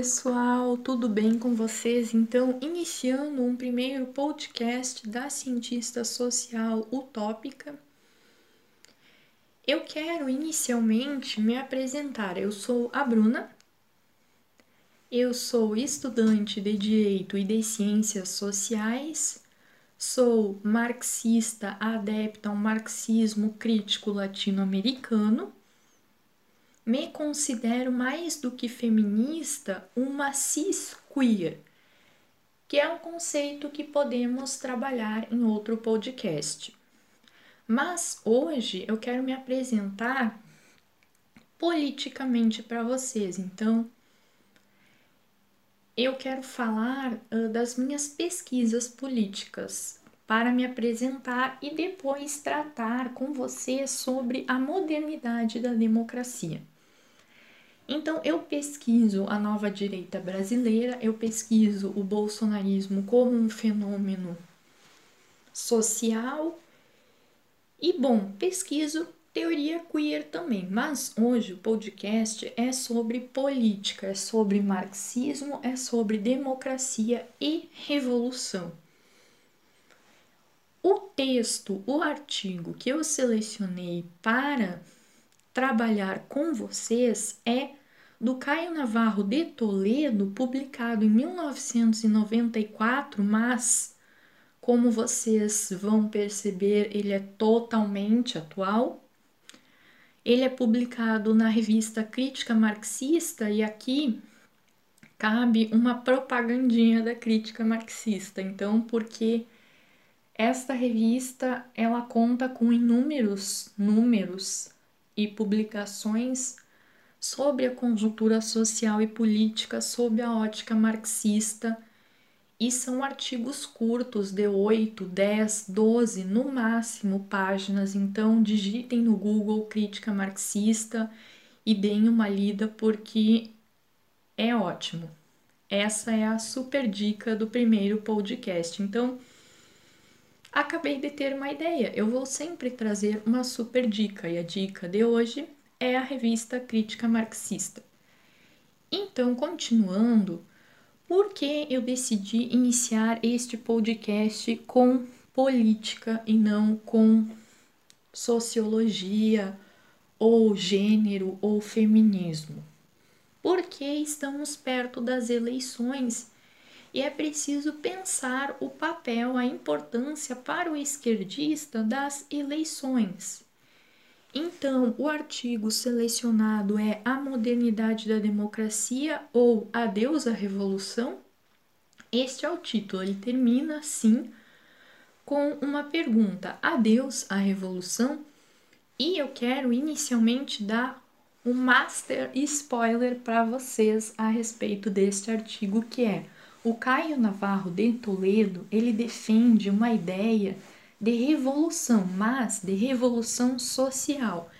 pessoal, tudo bem com vocês? Então, iniciando um primeiro podcast da cientista social utópica, eu quero inicialmente me apresentar. Eu sou a Bruna, eu sou estudante de Direito e de Ciências Sociais, sou marxista adepta ao marxismo crítico latino-americano me considero mais do que feminista uma cis queer, que é um conceito que podemos trabalhar em outro podcast. Mas hoje eu quero me apresentar politicamente para vocês. Então, eu quero falar uh, das minhas pesquisas políticas para me apresentar e depois tratar com vocês sobre a modernidade da democracia. Então, eu pesquiso a nova direita brasileira, eu pesquiso o bolsonarismo como um fenômeno social e, bom, pesquiso teoria queer também, mas hoje o podcast é sobre política, é sobre marxismo, é sobre democracia e revolução. O texto, o artigo que eu selecionei para trabalhar com vocês é do Caio Navarro de Toledo, publicado em 1994, mas como vocês vão perceber, ele é totalmente atual. Ele é publicado na revista Crítica Marxista e aqui cabe uma propagandinha da crítica marxista. Então, porque esta revista ela conta com inúmeros números e publicações sobre a conjuntura social e política sob a ótica marxista, e são artigos curtos de 8, 10, 12, no máximo páginas, então digitem no Google crítica marxista e deem uma lida porque é ótimo. Essa é a super dica do primeiro podcast. Então, acabei de ter uma ideia. Eu vou sempre trazer uma super dica e a dica de hoje é a revista Crítica Marxista. Então, continuando, por que eu decidi iniciar este podcast com política e não com sociologia ou gênero ou feminismo? Porque estamos perto das eleições e é preciso pensar o papel, a importância para o esquerdista das eleições. Então, o artigo selecionado é A Modernidade da Democracia ou Adeus à Revolução? Este é o título, ele termina assim com uma pergunta: Adeus à Revolução? E eu quero inicialmente dar um master spoiler para vocês a respeito deste artigo que é o Caio Navarro de Toledo, ele defende uma ideia de revolução, mas de revolução social,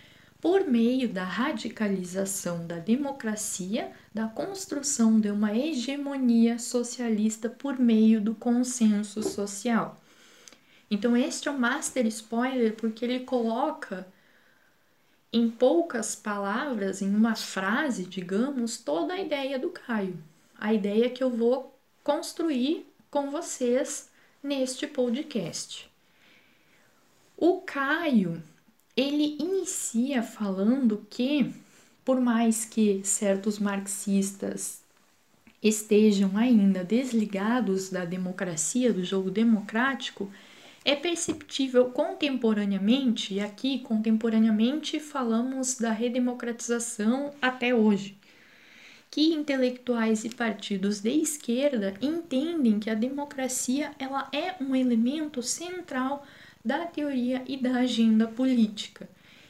por meio da radicalização da democracia, da construção de uma hegemonia socialista por meio do consenso social. Então, este é o master spoiler porque ele coloca em poucas palavras, em uma frase, digamos, toda a ideia do Caio. A ideia que eu vou construir com vocês neste podcast. O Caio, ele inicia falando que, por mais que certos marxistas estejam ainda desligados da democracia, do jogo democrático, é perceptível contemporaneamente, e aqui contemporaneamente falamos da redemocratização até hoje, que intelectuais e partidos de esquerda entendem que a democracia ela é um elemento central da teoria e da agenda política.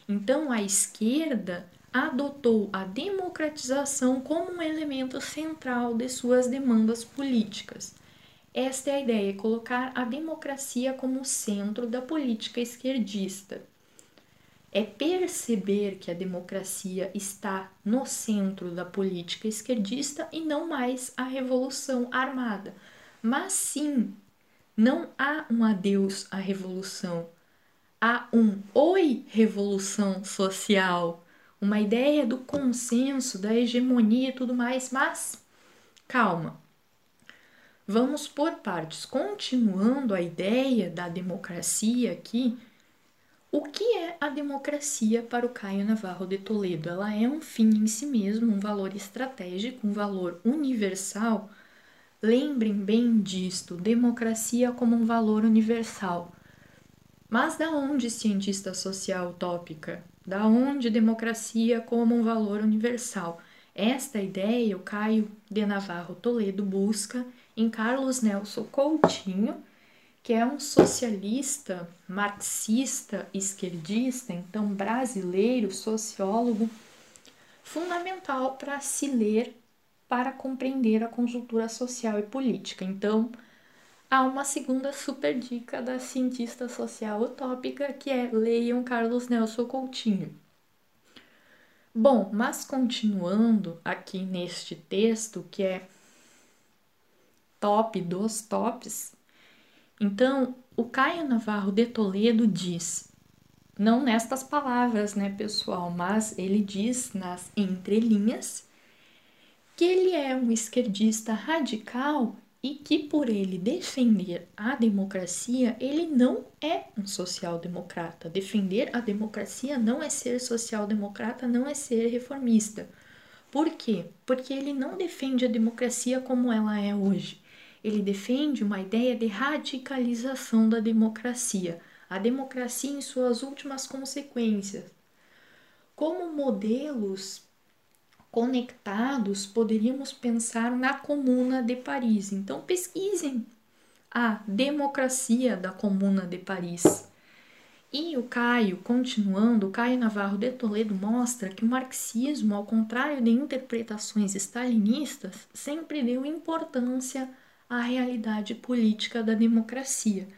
Então, a esquerda adotou a democratização como um elemento central de suas demandas políticas. Esta é a ideia, colocar a democracia como centro da política esquerdista. É perceber que a democracia está no centro da política esquerdista e não mais a revolução armada, mas sim não há um adeus à revolução, há um oi revolução social, uma ideia do consenso, da hegemonia e tudo mais, mas calma. Vamos por partes. Continuando a ideia da democracia aqui, o que é a democracia para o Caio Navarro de Toledo? Ela é um fim em si mesmo, um valor estratégico, um valor universal. Lembrem bem disto: democracia como um valor universal. Mas da onde cientista social utópica? Da onde democracia como um valor universal? Esta ideia o Caio de Navarro Toledo busca em Carlos Nelson Coutinho que é um socialista, marxista, esquerdista, então brasileiro, sociólogo, fundamental para se ler para compreender a conjuntura social e política. Então, há uma segunda super dica da cientista social utópica que é leiam Carlos Nelson Coutinho. Bom, mas continuando aqui neste texto que é top dos tops, então, o Caio Navarro de Toledo diz, não nestas palavras, né, pessoal, mas ele diz nas entrelinhas que ele é um esquerdista radical e que por ele defender a democracia, ele não é um social-democrata. Defender a democracia não é ser social-democrata, não é ser reformista. Por quê? Porque ele não defende a democracia como ela é hoje. Ele defende uma ideia de radicalização da democracia, a democracia em suas últimas consequências. Como modelos conectados, poderíamos pensar na Comuna de Paris. Então, pesquisem a democracia da Comuna de Paris. E o Caio, continuando, o Caio Navarro de Toledo mostra que o marxismo, ao contrário de interpretações stalinistas, sempre deu importância a realidade política da democracia.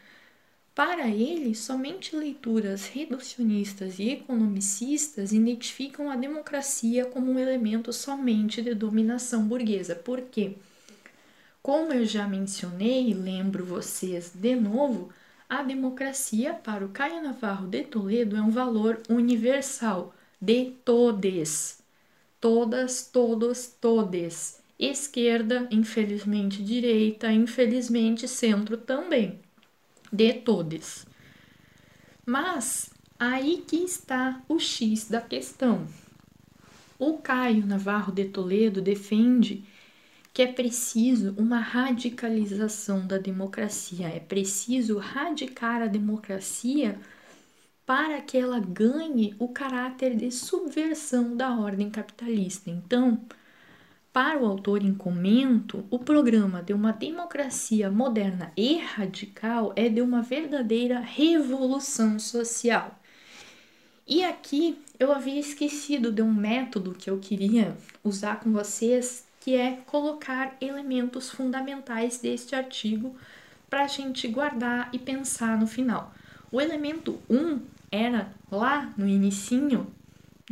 Para ele, somente leituras reducionistas e economicistas identificam a democracia como um elemento somente de dominação burguesa. Por quê? Como eu já mencionei, lembro vocês de novo, a democracia para o Caio Navarro de Toledo é um valor universal de todes. Todas, todos, todes esquerda, infelizmente direita, infelizmente centro também, de todos. Mas aí que está o X da questão. O Caio Navarro de Toledo defende que é preciso uma radicalização da democracia, é preciso radicar a democracia para que ela ganhe o caráter de subversão da ordem capitalista. Então, para o autor em comento, o programa de uma democracia moderna e radical é de uma verdadeira revolução social. E aqui eu havia esquecido de um método que eu queria usar com vocês, que é colocar elementos fundamentais deste artigo para a gente guardar e pensar no final. O elemento 1 um era lá no inicinho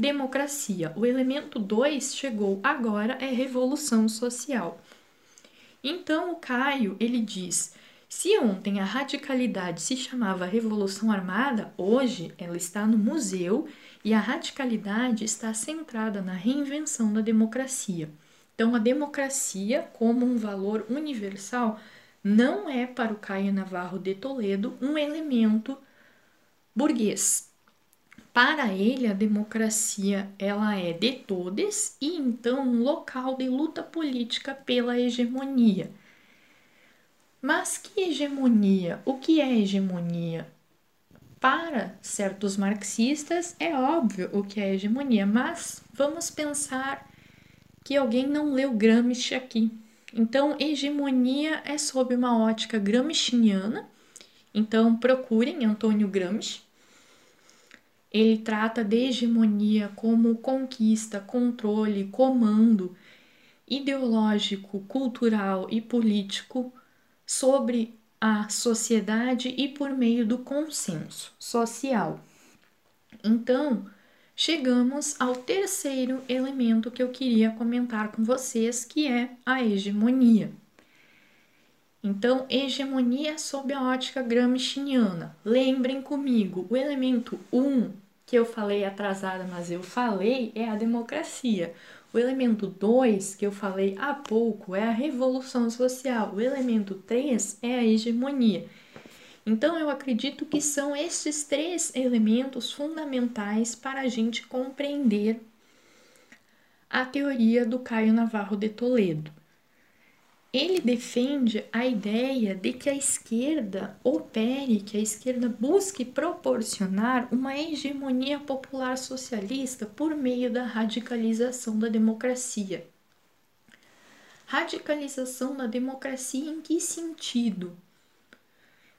democracia. O elemento 2 chegou agora é revolução social. Então o Caio, ele diz: se ontem a radicalidade se chamava Revolução Armada, hoje ela está no museu e a radicalidade está centrada na reinvenção da democracia. Então, a democracia, como um valor universal, não é para o Caio Navarro de Toledo um elemento burguês, para ele, a democracia ela é de todos e então um local de luta política pela hegemonia. Mas que hegemonia? O que é hegemonia? Para certos marxistas é óbvio o que é hegemonia, mas vamos pensar que alguém não leu Gramsci aqui. Então, hegemonia é sob uma ótica gramsciana. Então, procurem Antônio Gramsci ele trata de hegemonia como conquista, controle, comando ideológico, cultural e político sobre a sociedade e por meio do consenso social. Então, chegamos ao terceiro elemento que eu queria comentar com vocês, que é a hegemonia. Então, hegemonia sob a ótica gramsciana. Lembrem comigo, o elemento 1 um, que eu falei atrasada, mas eu falei, é a democracia. O elemento 2, que eu falei há pouco, é a revolução social. O elemento 3 é a hegemonia. Então, eu acredito que são esses três elementos fundamentais para a gente compreender a teoria do Caio Navarro de Toledo. Ele defende a ideia de que a esquerda opere, que a esquerda busque proporcionar uma hegemonia popular socialista por meio da radicalização da democracia. Radicalização da democracia em que sentido?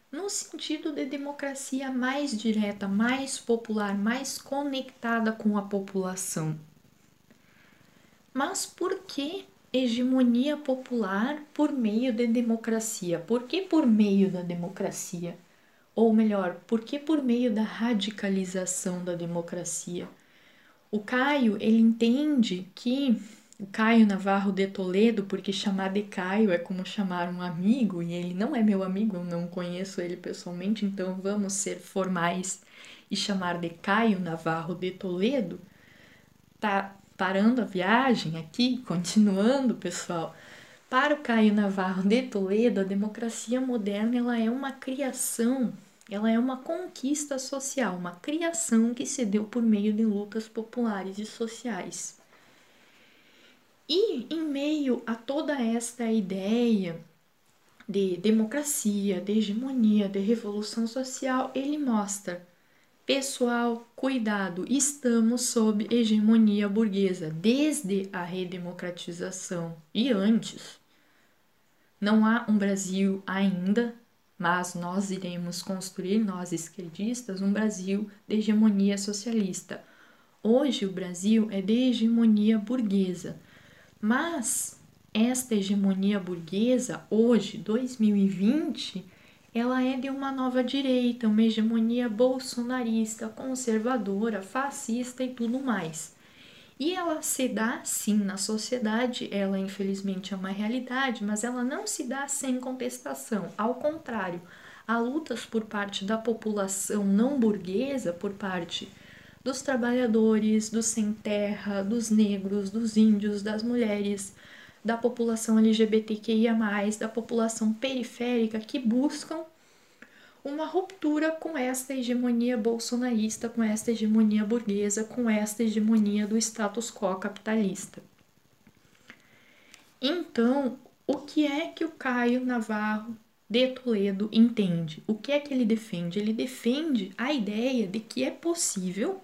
No sentido de democracia mais direta, mais popular, mais conectada com a população. Mas por que hegemonia popular por meio de democracia. Por que por meio da democracia? Ou melhor, por que por meio da radicalização da democracia? O Caio, ele entende que o Caio Navarro de Toledo, porque chamar de Caio é como chamar um amigo, e ele não é meu amigo, eu não conheço ele pessoalmente, então vamos ser formais e chamar de Caio Navarro de Toledo, tá parando a viagem aqui, continuando, pessoal, para o Caio Navarro de Toledo, a democracia moderna ela é uma criação, ela é uma conquista social, uma criação que se deu por meio de lutas populares e sociais. E em meio a toda esta ideia de democracia, de hegemonia, de revolução social, ele mostra Pessoal, cuidado, estamos sob hegemonia burguesa desde a redemocratização e antes. Não há um Brasil ainda, mas nós iremos construir, nós esquerdistas, um Brasil de hegemonia socialista. Hoje o Brasil é de hegemonia burguesa, mas esta hegemonia burguesa, hoje, 2020, ela é de uma nova direita, uma hegemonia bolsonarista, conservadora, fascista e tudo mais. E ela se dá sim na sociedade, ela infelizmente é uma realidade, mas ela não se dá sem contestação. Ao contrário, há lutas por parte da população não burguesa, por parte dos trabalhadores, dos sem terra, dos negros, dos índios, das mulheres, da população LGBTQIA, da população periférica que buscam uma ruptura com esta hegemonia bolsonarista, com esta hegemonia burguesa, com esta hegemonia do status quo capitalista. Então, o que é que o Caio Navarro de Toledo entende? O que é que ele defende? Ele defende a ideia de que é possível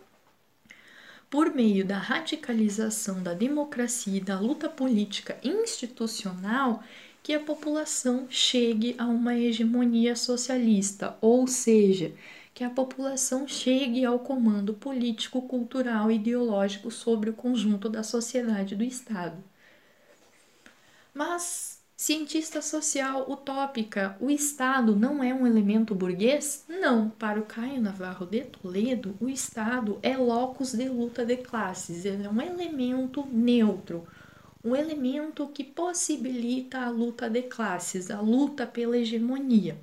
por meio da radicalização da democracia e da luta política institucional que a população chegue a uma hegemonia socialista, ou seja, que a população chegue ao comando político, cultural e ideológico sobre o conjunto da sociedade do Estado. Mas, cientista social utópica, o Estado não é um elemento burguês? Não, para o Caio Navarro de Toledo, o Estado é locus de luta de classes, ele é um elemento neutro, um elemento que possibilita a luta de classes, a luta pela hegemonia.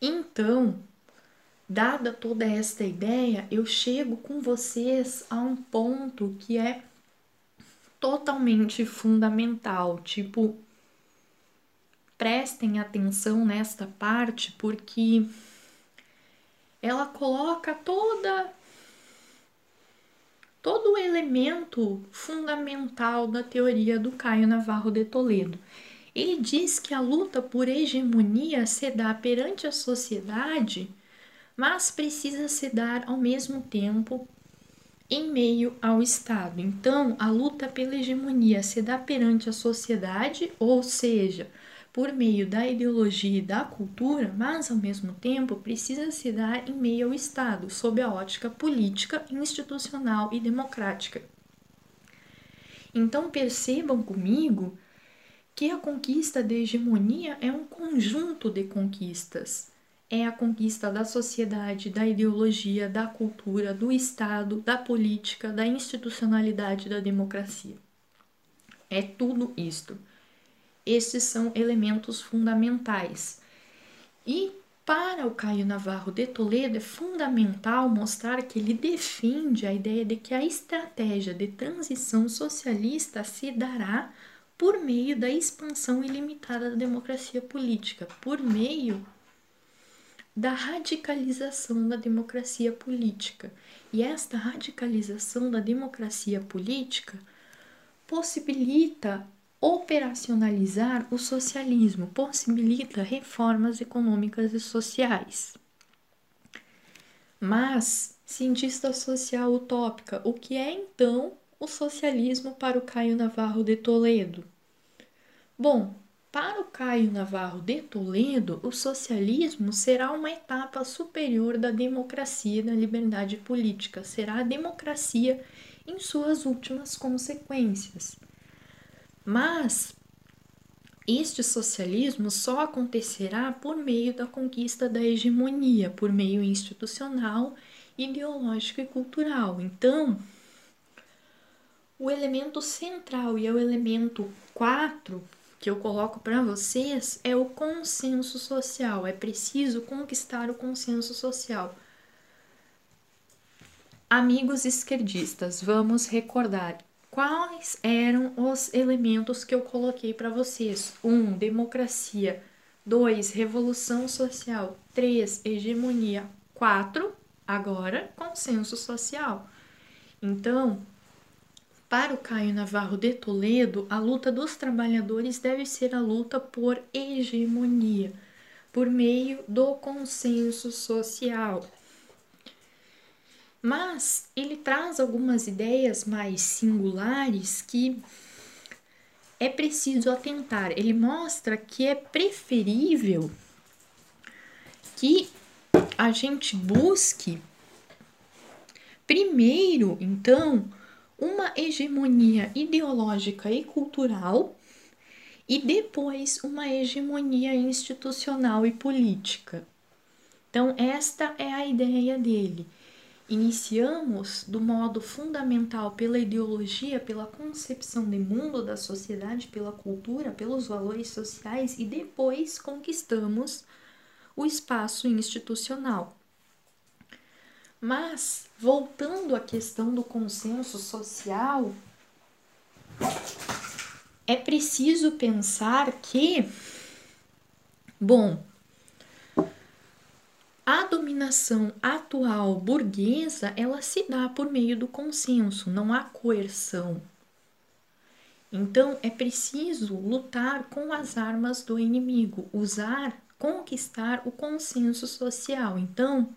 Então, dada toda esta ideia, eu chego com vocês a um ponto que é totalmente fundamental, tipo, prestem atenção nesta parte porque ela coloca toda todo o elemento fundamental da teoria do Caio Navarro de Toledo. Ele diz que a luta por hegemonia se dá perante a sociedade, mas precisa se dar ao mesmo tempo em meio ao Estado. Então, a luta pela hegemonia se dá perante a sociedade, ou seja, por meio da ideologia e da cultura, mas ao mesmo tempo precisa se dar em meio ao Estado, sob a ótica política, institucional e democrática. Então percebam comigo que a conquista da hegemonia é um conjunto de conquistas. É a conquista da sociedade, da ideologia, da cultura, do Estado, da política, da institucionalidade, da democracia. É tudo isto. Estes são elementos fundamentais. E Para o Caio Navarro de Toledo, é fundamental mostrar que ele defende a ideia de que a estratégia de transição socialista se dará por meio da expansão ilimitada da democracia política, por meio da radicalização da democracia política. E esta radicalização da democracia política possibilita operacionalizar o socialismo, possibilita reformas econômicas e sociais. Mas, cientista social utópica, o que é então o socialismo para o Caio Navarro de Toledo? Bom, para o Caio Navarro de Toledo, o socialismo será uma etapa superior da democracia e da liberdade política, será a democracia em suas últimas consequências. Mas este socialismo só acontecerá por meio da conquista da hegemonia, por meio institucional, ideológico e cultural. Então, o elemento central e é o elemento 4 que eu coloco para vocês é o consenso social. É preciso conquistar o consenso social. Amigos esquerdistas, vamos recordar quais eram os elementos que eu coloquei para vocês. 1. Um, democracia. 2. Revolução social. 3. Hegemonia. 4. Agora, consenso social. Então, para o Caio Navarro de Toledo, a luta dos trabalhadores deve ser a luta por hegemonia, por meio do consenso social. Mas ele traz algumas ideias mais singulares que é preciso atentar. Ele mostra que é preferível que a gente busque primeiro, então, uma hegemonia ideológica e cultural e depois uma hegemonia institucional e política. Então, esta é a ideia dele. Iniciamos do modo fundamental pela ideologia, pela concepção de mundo da sociedade, pela cultura, pelos valores sociais e depois conquistamos o espaço institucional. Mas, voltando à questão do consenso social, é preciso pensar que, bom, a dominação atual burguesa, ela se dá por meio do consenso, não há coerção. Então é preciso lutar com as armas do inimigo, usar, conquistar o consenso social. Então,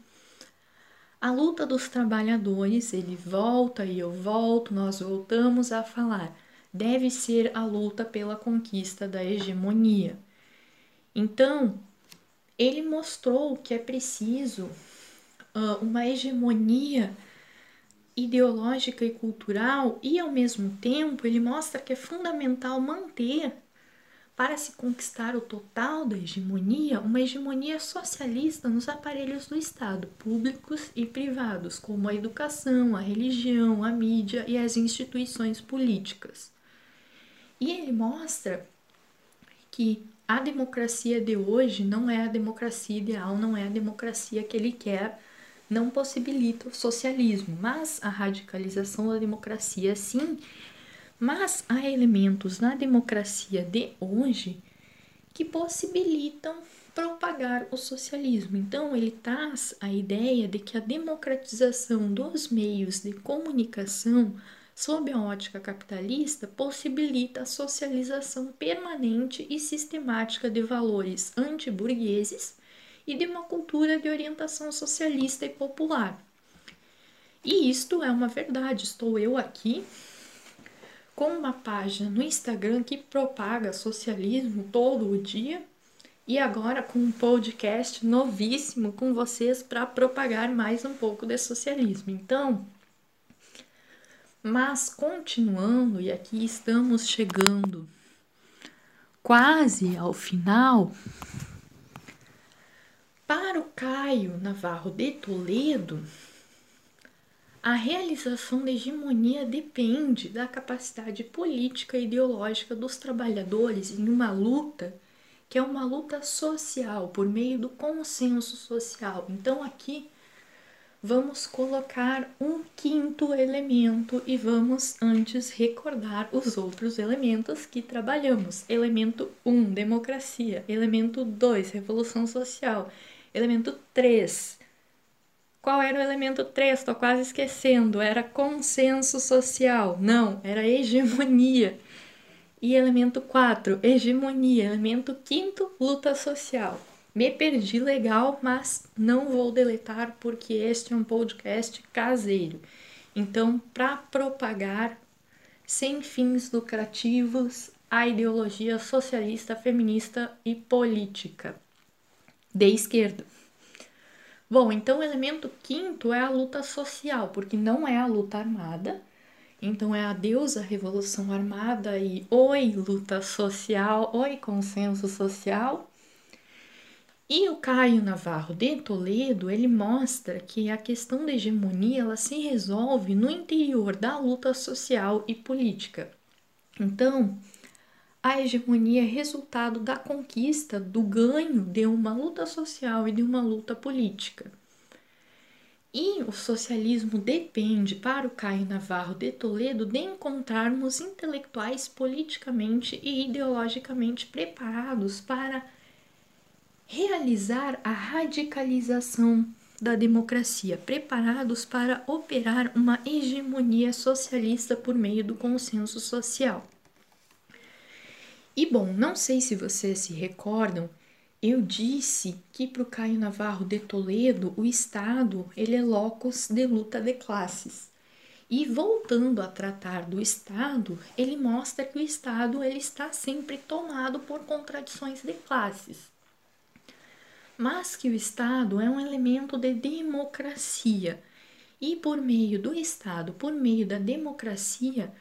a luta dos trabalhadores, ele volta e eu volto, nós voltamos a falar, deve ser a luta pela conquista da hegemonia. Então, ele mostrou que é preciso uh, uma hegemonia ideológica e cultural e ao mesmo tempo ele mostra que é fundamental manter para se conquistar o total da hegemonia, uma hegemonia socialista nos aparelhos do Estado, públicos e privados, como a educação, a religião, a mídia e as instituições políticas. E ele mostra que a democracia de hoje não é a democracia ideal, não é a democracia que ele quer, não possibilita o socialismo, mas a radicalização da democracia sim. Mas há elementos na democracia de hoje que possibilitam propagar o socialismo. Então, ele traz a ideia de que a democratização dos meios de comunicação sob a ótica capitalista, possibilita a socialização permanente e sistemática de valores antiburgueses e de uma cultura de orientação socialista e popular. E isto é uma verdade. Estou eu aqui com uma página no Instagram que propaga socialismo todo o dia e agora com um podcast novíssimo com vocês para propagar mais um pouco de socialismo. Então, mas continuando, e aqui estamos chegando quase ao final, para o Caio Navarro de Toledo, a realização da hegemonia depende da capacidade política e ideológica dos trabalhadores em uma luta que é uma luta social por meio do consenso social. Então aqui vamos colocar um quinto elemento e vamos antes recordar os outros elementos que trabalhamos. Elemento 1, um, democracia. Elemento 2, revolução social. Elemento 3, qual era o elemento 3? Estou quase esquecendo. Era consenso social. Não, era hegemonia. E elemento 4, hegemonia. Elemento 5, luta social. Me perdi legal, mas não vou deletar porque este é um podcast caseiro. Então, para propagar sem fins lucrativos a ideologia socialista, feminista e política de esquerda. Bom, então o elemento quinto é a luta social, porque não é a luta armada, então é adeus à revolução armada e oi luta social, oi consenso social. E o Caio Navarro de Toledo, ele mostra que a questão da hegemonia ela se resolve no interior da luta social e política. Então, a hegemonia é resultado da conquista, do ganho de uma luta social e de uma luta política. E o socialismo depende, para o Caio Navarro de Toledo, de encontrarmos intelectuais politicamente e ideologicamente preparados para realizar a radicalização da democracia, preparados para operar uma hegemonia socialista por meio do consenso social. E bom, não sei se vocês se recordam eu disse que para o Caio Navarro de Toledo o Estado ele é locus de luta de classes. E voltando a tratar do Estado, ele mostra que o Estado ele está sempre tomado por contradições de classes. Mas que o Estado é um elemento de democracia. E por meio do Estado, por meio da democracia,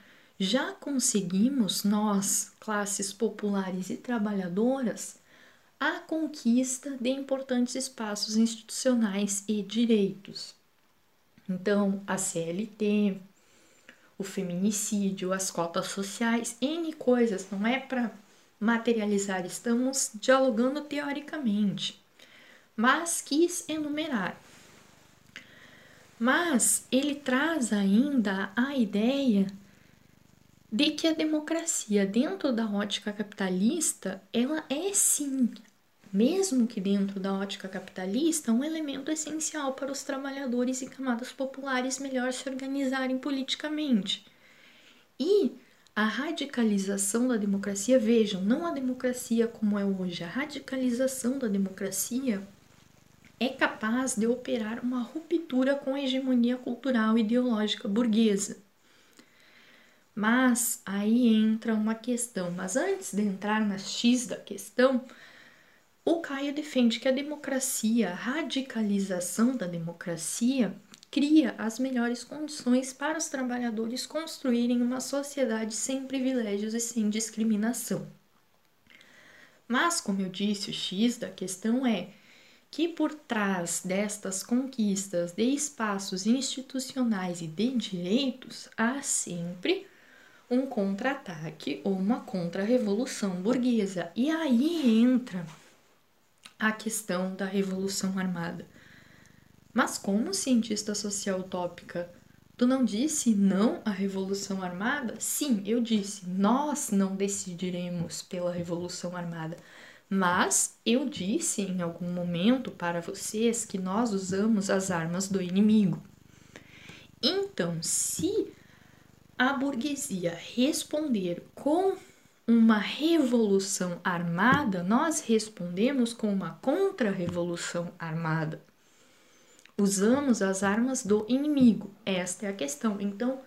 já conseguimos nós, classes populares e trabalhadoras, a conquista de importantes espaços institucionais e direitos. Então, a CLT, o feminicídio, as cotas sociais, N coisas, não é para materializar, estamos dialogando teoricamente, mas quis enumerar. Mas ele traz ainda a ideia de que a democracia dentro da ótica capitalista, ela é sim mesmo que dentro da ótica capitalista, um elemento essencial para os trabalhadores e camadas populares melhor se organizarem politicamente. E a radicalização da democracia, vejam, não a democracia como é hoje, a radicalização da democracia é capaz de operar uma ruptura com a hegemonia cultural e ideológica burguesa. Mas aí entra uma questão, mas antes de entrar na X da questão, o Caio defende que a democracia, a radicalização da democracia, cria as melhores condições para os trabalhadores construírem uma sociedade sem privilégios e sem discriminação. Mas, como eu disse, o X da questão é que por trás destas conquistas de espaços institucionais e de direitos há sempre um contra-ataque ou uma contra-revolução burguesa. E aí entra a questão da revolução armada. Mas como cientista social utópica, tu não disse não à revolução armada? Sim, eu disse, nós não decidiremos pela revolução armada. Mas eu disse em algum momento para vocês que nós usamos as armas do inimigo. Então, se a burguesia responder com uma revolução armada, nós respondemos com uma contra-revolução armada. Usamos as armas do inimigo. Esta é a questão. Então,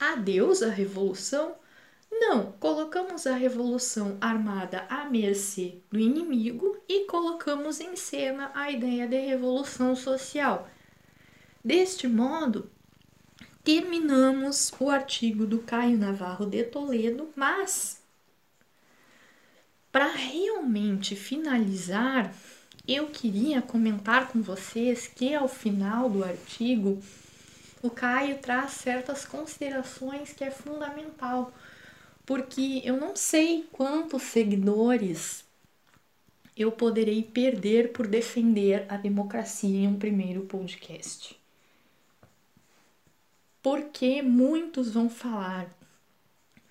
adeus a revolução? Não, colocamos a revolução armada à mercê do inimigo e colocamos em cena a ideia de revolução social. Deste modo, terminamos o artigo do Caio Navarro de Toledo, mas para realmente finalizar, eu queria comentar com vocês que ao final do artigo o Caio traz certas considerações que é fundamental, porque eu não sei quantos seguidores eu poderei perder por defender a democracia em um primeiro podcast. Porque muitos vão falar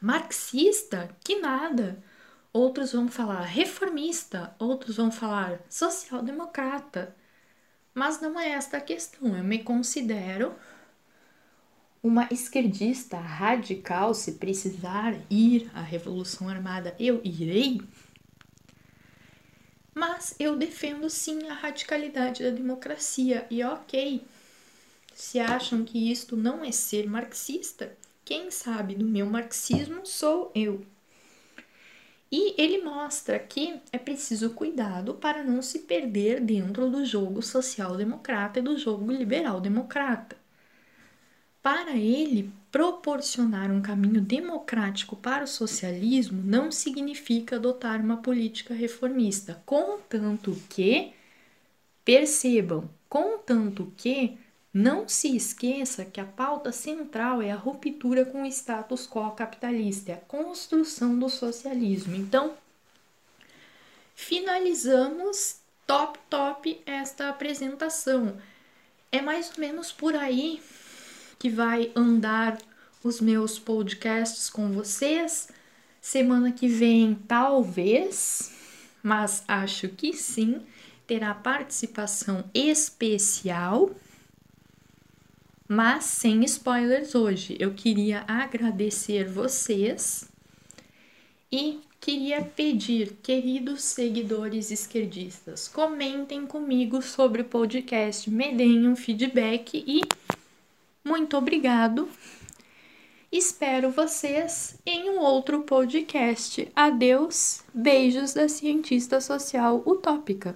marxista? Que nada! Outros vão falar reformista, outros vão falar social-democrata. Mas não é esta a questão. Eu me considero uma esquerdista radical. Se precisar ir à Revolução Armada, eu irei. Mas eu defendo sim a radicalidade da democracia. E ok, se acham que isto não é ser marxista, quem sabe do meu marxismo sou eu. E ele mostra que é preciso cuidado para não se perder dentro do jogo social-democrata e do jogo liberal-democrata. Para ele, proporcionar um caminho democrático para o socialismo não significa adotar uma política reformista, contanto que, percebam, contanto que não se esqueça que a pauta central é a ruptura com o status quo capitalista, a construção do socialismo. Então, finalizamos top top esta apresentação. É mais ou menos por aí que vai andar os meus podcasts com vocês. Semana que vem, talvez, mas acho que sim, terá participação especial, mas sem spoilers hoje. Eu queria agradecer vocês e queria pedir, queridos seguidores esquerdistas, comentem comigo sobre o podcast, me deem um feedback e muito obrigado. Espero vocês em um outro podcast. Adeus, beijos da cientista social utópica.